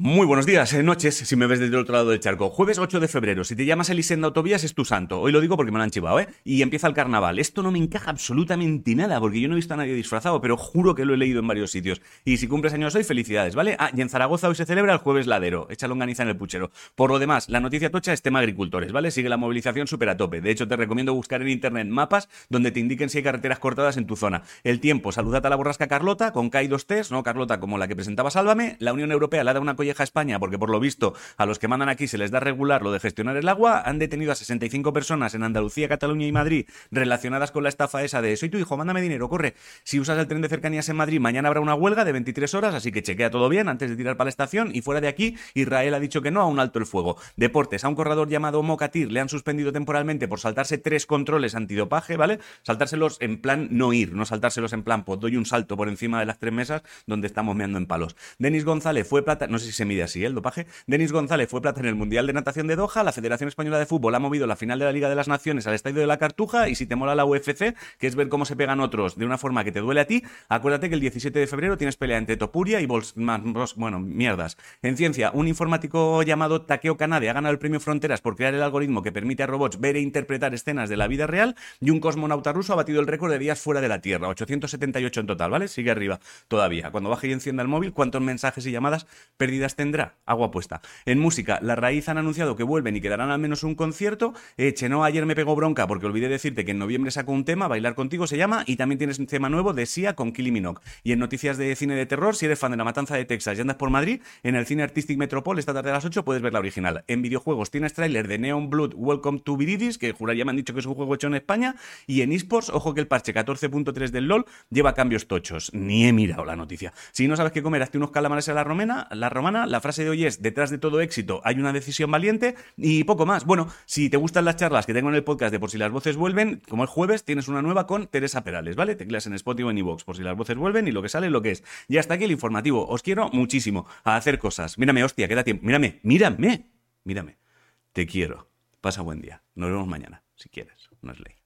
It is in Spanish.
Muy buenos días, eh, noches, si me ves desde el otro lado del charco. Jueves 8 de febrero. Si te llamas Elisenda Autovías es tu santo. Hoy lo digo porque me lo han chivado, ¿eh? Y empieza el carnaval. Esto no me encaja absolutamente nada porque yo no he visto a nadie disfrazado, pero juro que lo he leído en varios sitios. Y si cumples años hoy, felicidades, ¿vale? Ah, y en Zaragoza hoy se celebra el Jueves Ladero. Echa longaniza en el puchero. Por lo demás, la noticia tocha es tema agricultores, ¿vale? Sigue la movilización súper a tope. De hecho, te recomiendo buscar en internet mapas donde te indiquen si hay carreteras cortadas en tu zona. El tiempo, saludad a la borrasca Carlota con K 2 Ts, ¿no? Carlota como la que presentaba Sálvame. La Unión Europea le ha dado una colleja a España porque por por lo visto, a los que mandan aquí se les da regular lo de gestionar el agua. Han detenido a 65 personas en Andalucía, Cataluña y Madrid relacionadas con la estafa esa de soy tu hijo, mándame dinero, corre. Si usas el tren de cercanías en Madrid, mañana habrá una huelga de 23 horas, así que chequea todo bien antes de tirar para la estación. Y fuera de aquí, Israel ha dicho que no a un alto el fuego. Deportes, a un corredor llamado Mokatir le han suspendido temporalmente por saltarse tres controles antidopaje, ¿vale? Saltárselos en plan no ir, no saltárselos en plan, pues doy un salto por encima de las tres mesas donde estamos meando en palos. Denis González fue plata, no sé si se mide así el dopaje Denis González fue plata en el Mundial de Natación de Doha. La Federación Española de Fútbol ha movido la final de la Liga de las Naciones al Estadio de la Cartuja. Y si te mola la UFC, que es ver cómo se pegan otros de una forma que te duele a ti, acuérdate que el 17 de febrero tienes pelea entre Topuria y Bolsman. Bueno, mierdas. En ciencia, un informático llamado Takeo Kanade ha ganado el premio Fronteras por crear el algoritmo que permite a robots ver e interpretar escenas de la vida real. Y un cosmonauta ruso ha batido el récord de días fuera de la Tierra. 878 en total, ¿vale? Sigue arriba todavía. Cuando baje y encienda el móvil, ¿cuántos mensajes y llamadas perdidas tendrá? Agua puesta. En música, La Raíz han anunciado que vuelven y que darán al menos un concierto. Eh, ayer me pegó bronca porque olvidé decirte que en noviembre sacó un tema, Bailar Contigo se llama, y también tienes un tema nuevo de Sia con Kylie Minogue. Y en noticias de cine de terror, si eres fan de La Matanza de Texas y andas por Madrid, en el Cine Artistic Metropol esta tarde a las 8 puedes ver la original. En videojuegos tienes tráiler de Neon Blood Welcome to Viridis, que juraría me han dicho que es un juego hecho en España, y en eSports, ojo que el parche 14.3 del LoL lleva cambios tochos. Ni he mirado la noticia. Si no sabes qué comer, hazte unos calamares a la romana, la romana, la frase de hoy es, detrás de todo éxito hay una decisión valiente y poco más. Bueno, si te gustan las charlas que tengo en el podcast de Por si las voces vuelven, como el jueves tienes una nueva con Teresa Perales, ¿vale? Tecleas en Spotify en iVoox por si las voces vuelven y lo que sale lo que es. Y hasta aquí el informativo. Os quiero muchísimo a hacer cosas. Mírame, hostia, queda tiempo. Mírame, mírame, mírame. Te quiero. Pasa buen día. Nos vemos mañana, si quieres. No es ley.